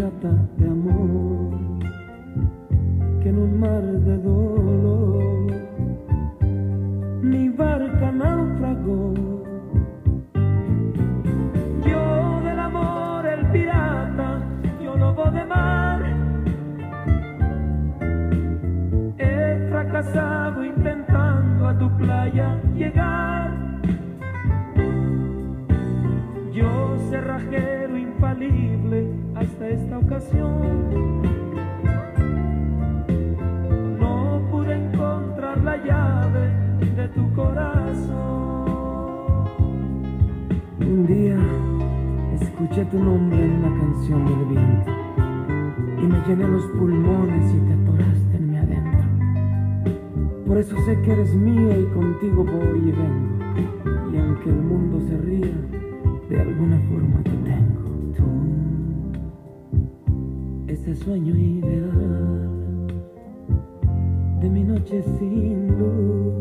el Un día escuché tu nombre en la canción del viento y me llené los pulmones y te atoraste en mi adentro. Por eso sé que eres mía y contigo voy y vengo. Y aunque el mundo se ría, de alguna forma ese sueño ideal de mi noche sin luz,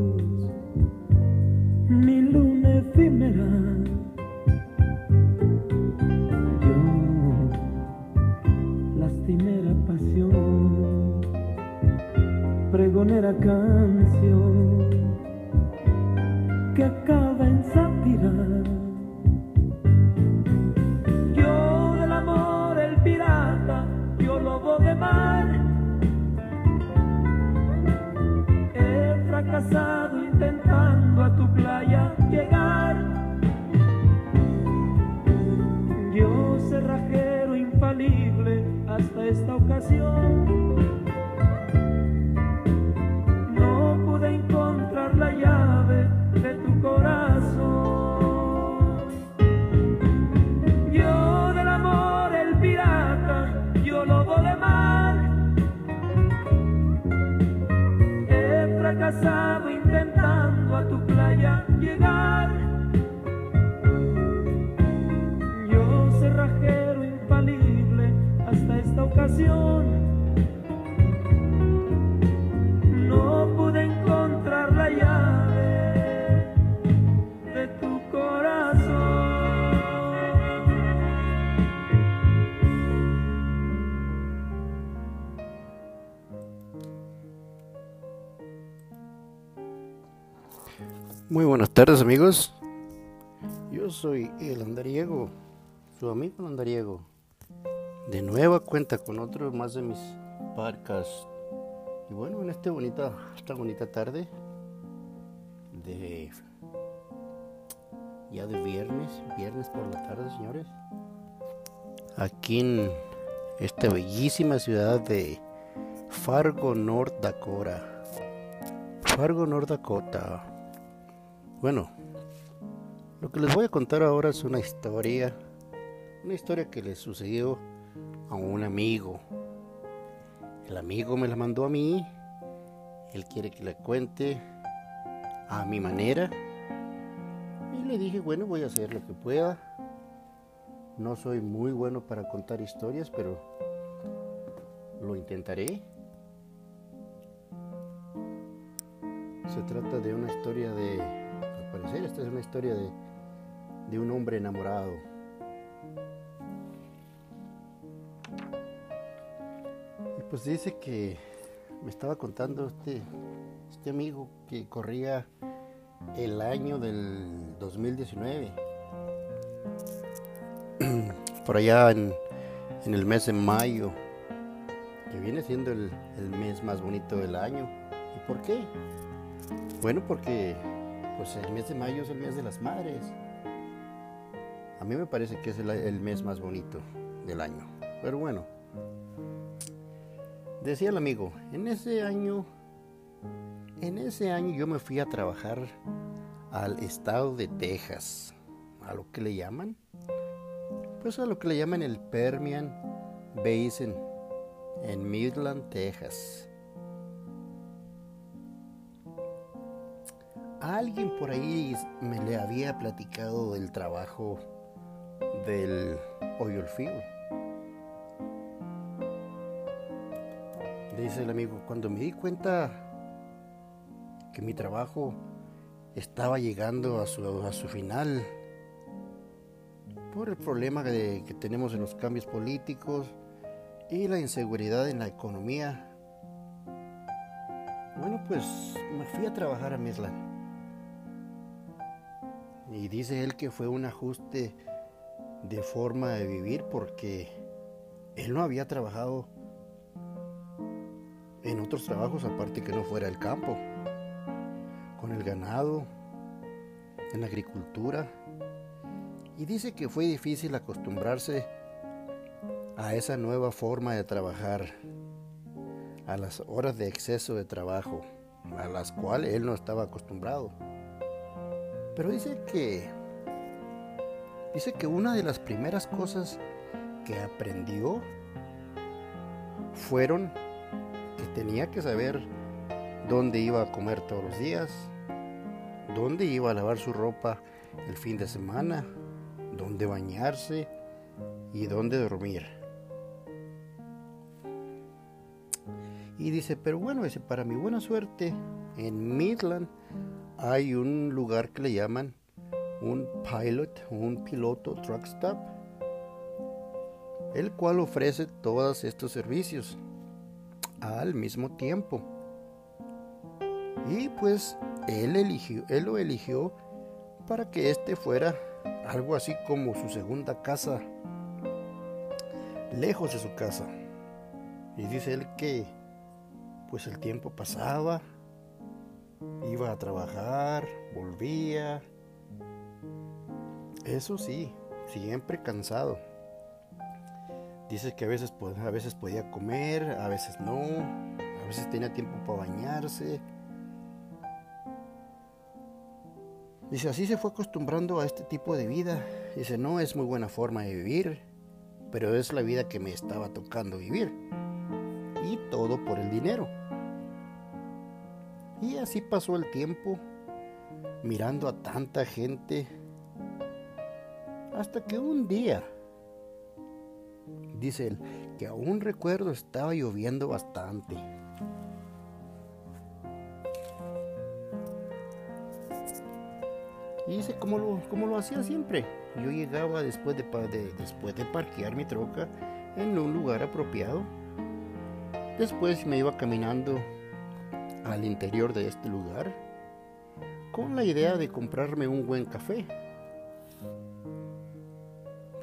Yo cerrajero infalible hasta esta ocasión. No pude encontrar la llave de tu corazón. Yo del amor el pirata, yo lobo de mar. He fracasado Muy buenas tardes amigos. Yo soy el andariego, su amigo el andariego. De nueva cuenta con otro más de mis podcasts. Y bueno, en este bonita, esta bonita tarde de ya de viernes, viernes por la tarde, señores. Aquí en esta bellísima ciudad de Fargo, North Dakota. Fargo, North Dakota. Bueno, lo que les voy a contar ahora es una historia, una historia que le sucedió a un amigo. El amigo me la mandó a mí, él quiere que la cuente a mi manera. Y le dije, bueno, voy a hacer lo que pueda. No soy muy bueno para contar historias, pero lo intentaré. Se trata de una historia de, al parecer, esta es una historia de, de un hombre enamorado. Pues dice que me estaba contando este, este amigo que corría el año del 2019. Por allá en, en el mes de mayo, que viene siendo el, el mes más bonito del año. ¿Y por qué? Bueno, porque pues el mes de mayo es el mes de las madres. A mí me parece que es el, el mes más bonito del año. Pero bueno, decía el amigo, en ese año, en ese año yo me fui a trabajar al estado de Texas, a lo que le llaman, pues a lo que le llaman el Permian Basin, en Midland, Texas. Alguien por ahí me le había platicado del trabajo del oil. Dice el amigo, cuando me di cuenta que mi trabajo estaba llegando a su, a su final, por el problema que tenemos en los cambios políticos y la inseguridad en la economía, bueno, pues me fui a trabajar a Midland. Y dice él que fue un ajuste de forma de vivir porque él no había trabajado en otros trabajos aparte que no fuera el campo, con el ganado, en la agricultura. Y dice que fue difícil acostumbrarse a esa nueva forma de trabajar, a las horas de exceso de trabajo, a las cuales él no estaba acostumbrado. Pero dice que dice que una de las primeras cosas que aprendió fueron que tenía que saber dónde iba a comer todos los días, dónde iba a lavar su ropa el fin de semana, dónde bañarse y dónde dormir. Y dice, pero bueno, para mi buena suerte, en Midland hay un lugar que le llaman un pilot, un piloto truck stop, el cual ofrece todos estos servicios al mismo tiempo. Y pues él eligió, él lo eligió para que este fuera algo así como su segunda casa, lejos de su casa. Y dice él que pues el tiempo pasaba Iba a trabajar, volvía. Eso sí, siempre cansado. Dice que a veces, a veces podía comer, a veces no, a veces tenía tiempo para bañarse. Dice, así se fue acostumbrando a este tipo de vida. Dice, no es muy buena forma de vivir, pero es la vida que me estaba tocando vivir. Y todo por el dinero. Y así pasó el tiempo, mirando a tanta gente, hasta que un día, dice él, que aún recuerdo estaba lloviendo bastante. Y dice como lo, lo hacía siempre. Yo llegaba después de, después de parquear mi troca en un lugar apropiado. Después me iba caminando al interior de este lugar con la idea de comprarme un buen café.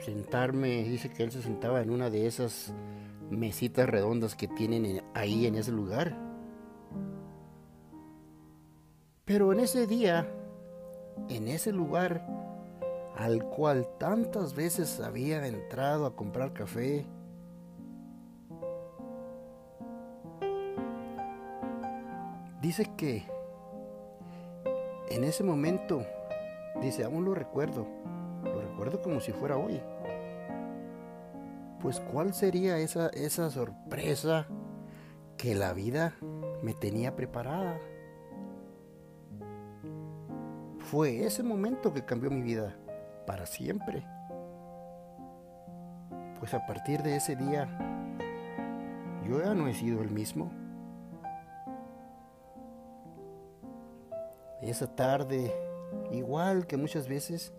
Sentarme, dice que él se sentaba en una de esas mesitas redondas que tienen ahí en ese lugar. Pero en ese día, en ese lugar al cual tantas veces había entrado a comprar café, Dice que en ese momento, dice, aún lo recuerdo, lo recuerdo como si fuera hoy. Pues cuál sería esa, esa sorpresa que la vida me tenía preparada. Fue ese momento que cambió mi vida para siempre. Pues a partir de ese día, yo ya no he sido el mismo. Esa tarde, igual que muchas veces,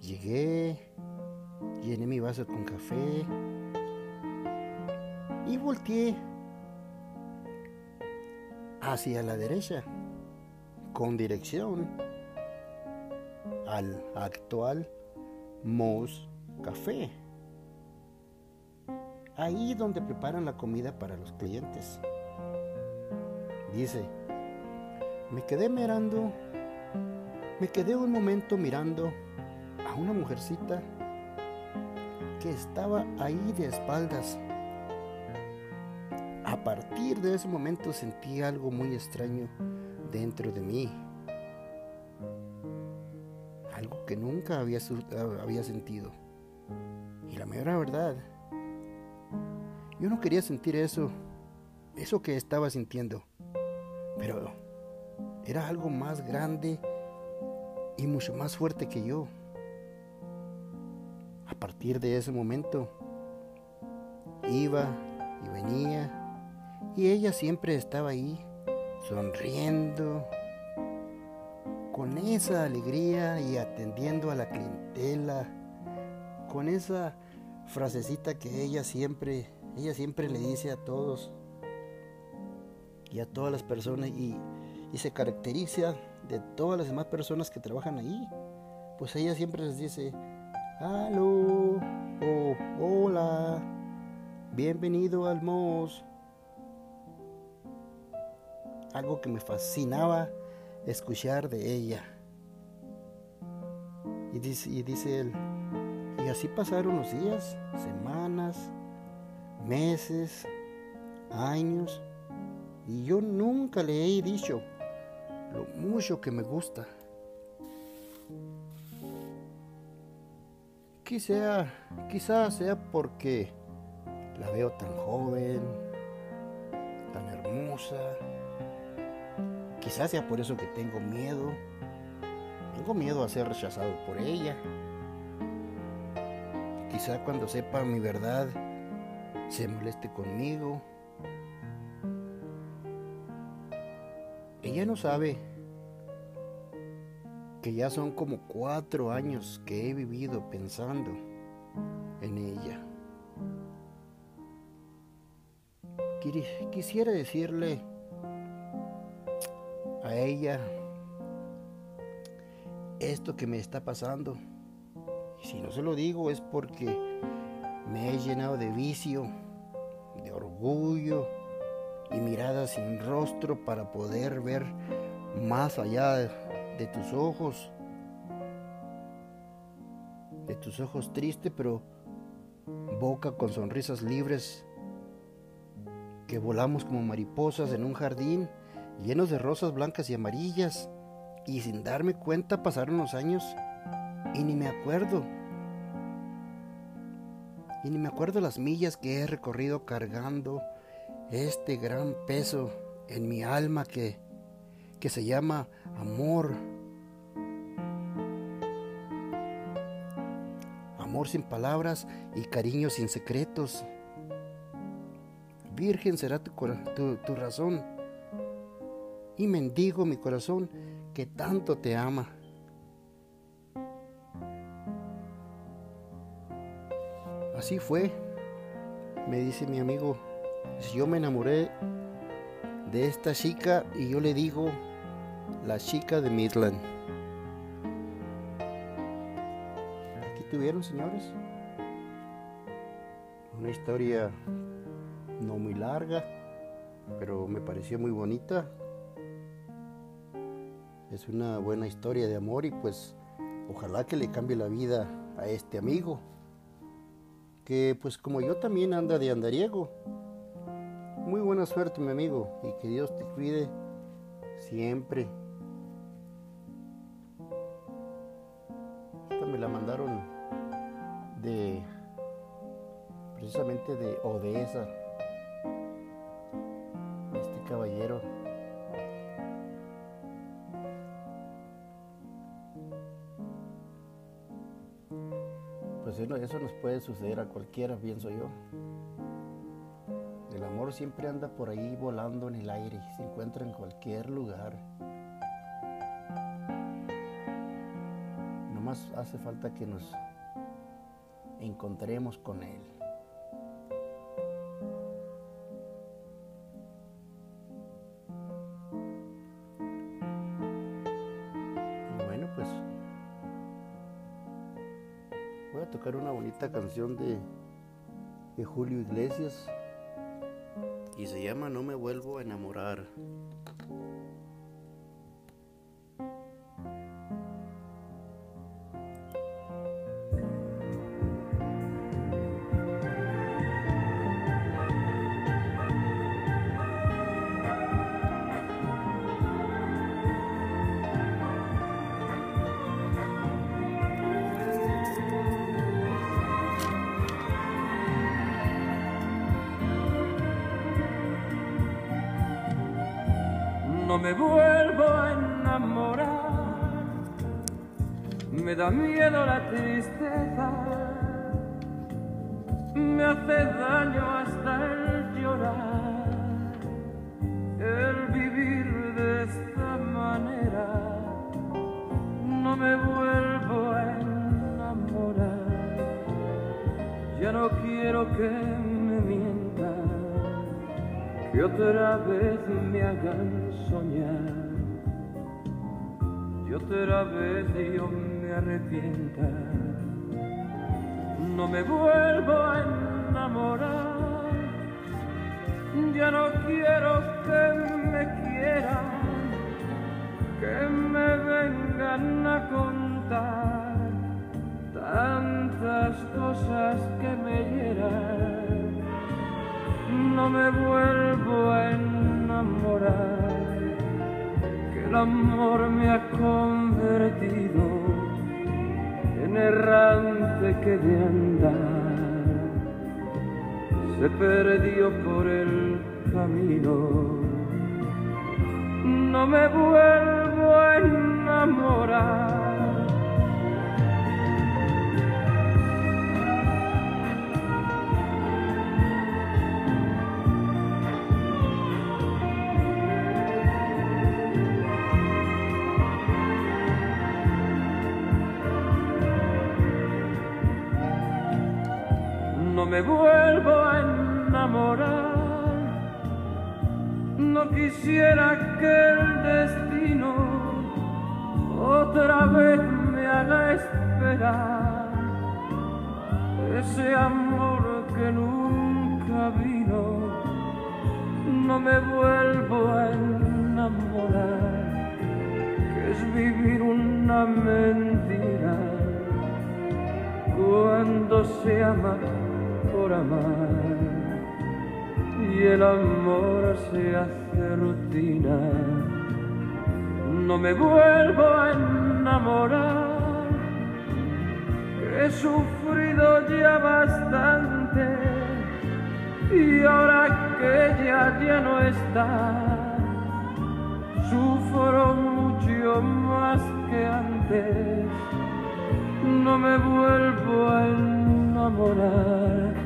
llegué, llené mi vaso con café y volteé hacia la derecha con dirección al actual Moss Café. Ahí donde preparan la comida para los clientes. Dice, me quedé mirando, me quedé un momento mirando a una mujercita que estaba ahí de espaldas. A partir de ese momento sentí algo muy extraño dentro de mí. Algo que nunca había, había sentido. Y la mera verdad, yo no quería sentir eso, eso que estaba sintiendo. Pero era algo más grande y mucho más fuerte que yo. A partir de ese momento, iba y venía Y ella siempre estaba ahí, sonriendo, con esa alegría y atendiendo a la clientela, con esa frasecita que ella siempre, ella siempre le dice a todos y a todas las personas y, y se caracteriza de todas las demás personas que trabajan ahí. Pues ella siempre les dice, aló, o hola, bienvenido al MOS. Algo que me fascinaba escuchar de ella. Y dice, y dice él, y así pasaron los días, semanas, meses, años, y yo nunca le he dicho lo mucho que me gusta. Quizá, quizás sea porque la veo tan joven, tan hermosa. Quizás sea por eso que tengo miedo. Tengo miedo a ser rechazado por ella. Quizá cuando sepa mi verdad se moleste conmigo. Ella no sabe que ya son como cuatro años que he vivido pensando en ella. Quisiera decirle a ella esto que me está pasando. Y si no se lo digo es porque me he llenado de vicio, de orgullo y mirada sin rostro para poder ver más allá de tus ojos, de tus ojos tristes, pero boca con sonrisas libres, que volamos como mariposas en un jardín llenos de rosas blancas y amarillas, y sin darme cuenta pasaron los años y ni me acuerdo. Y ni me acuerdo las millas que he recorrido cargando este gran peso en mi alma que que se llama amor. Amor sin palabras y cariño sin secretos. Virgen será tu, tu, razón. Y mendigo mi corazón que tanto te ama. Así fue, me dice mi amigo. Yo me enamoré de esta chica y yo le digo la chica de Midland. Aquí tuvieron, señores, una historia no muy larga, pero me pareció muy bonita. Es una buena historia de amor y pues ojalá que le cambie la vida a este amigo, que pues como yo también anda de andariego. Muy buena suerte mi amigo y que Dios te cuide siempre. Me la mandaron de precisamente de Odessa. Este caballero. Pues eso nos puede suceder a cualquiera, pienso yo. El amor siempre anda por ahí volando en el aire, se encuentra en cualquier lugar. Hace falta que nos encontremos con Él. Bueno, pues voy a tocar una bonita canción de, de Julio Iglesias y se llama No me vuelvo a enamorar. me vuelvo a enamorar, me da miedo la tristeza, me hace daño hasta el llorar, el vivir de esta manera, no me vuelvo a enamorar, ya no quiero que me que otra vez me hagan soñar, y otra vez yo me arrepienta. No me vuelvo a enamorar, ya no quiero que me quieran, que me vengan a contar tantas cosas que me hieran, no me vuelvo a enamorar, que el amor me ha convertido en errante que de andar se perdió por el camino. No me vuelvo a enamorar me vuelvo a enamorar. No quisiera que el destino otra vez me haga esperar ese amor que nunca vino. No me vuelvo a enamorar, que es vivir una mentira cuando se ama por amar y el amor se hace rutina. No me vuelvo a enamorar, he sufrido ya bastante y ahora que ella ya no está, sufro mucho más que antes. No me vuelvo a enamorar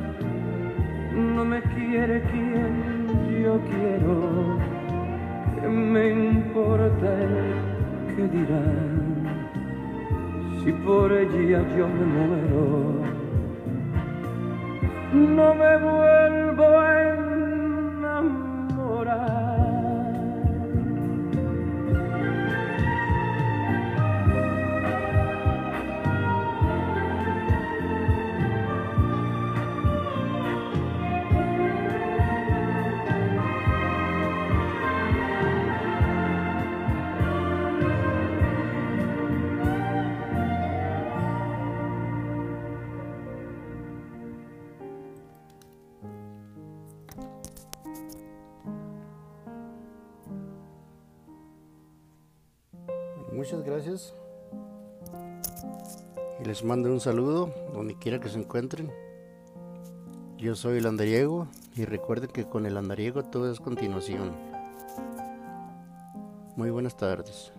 no me quiere quien yo quiero, que me importa el que dirán, si por ella yo me muero, no me vuelvo a muchas gracias. Y les mando un saludo donde quiera que se encuentren. Yo soy el andariego y recuerden que con el andariego todo es continuación. Muy buenas tardes.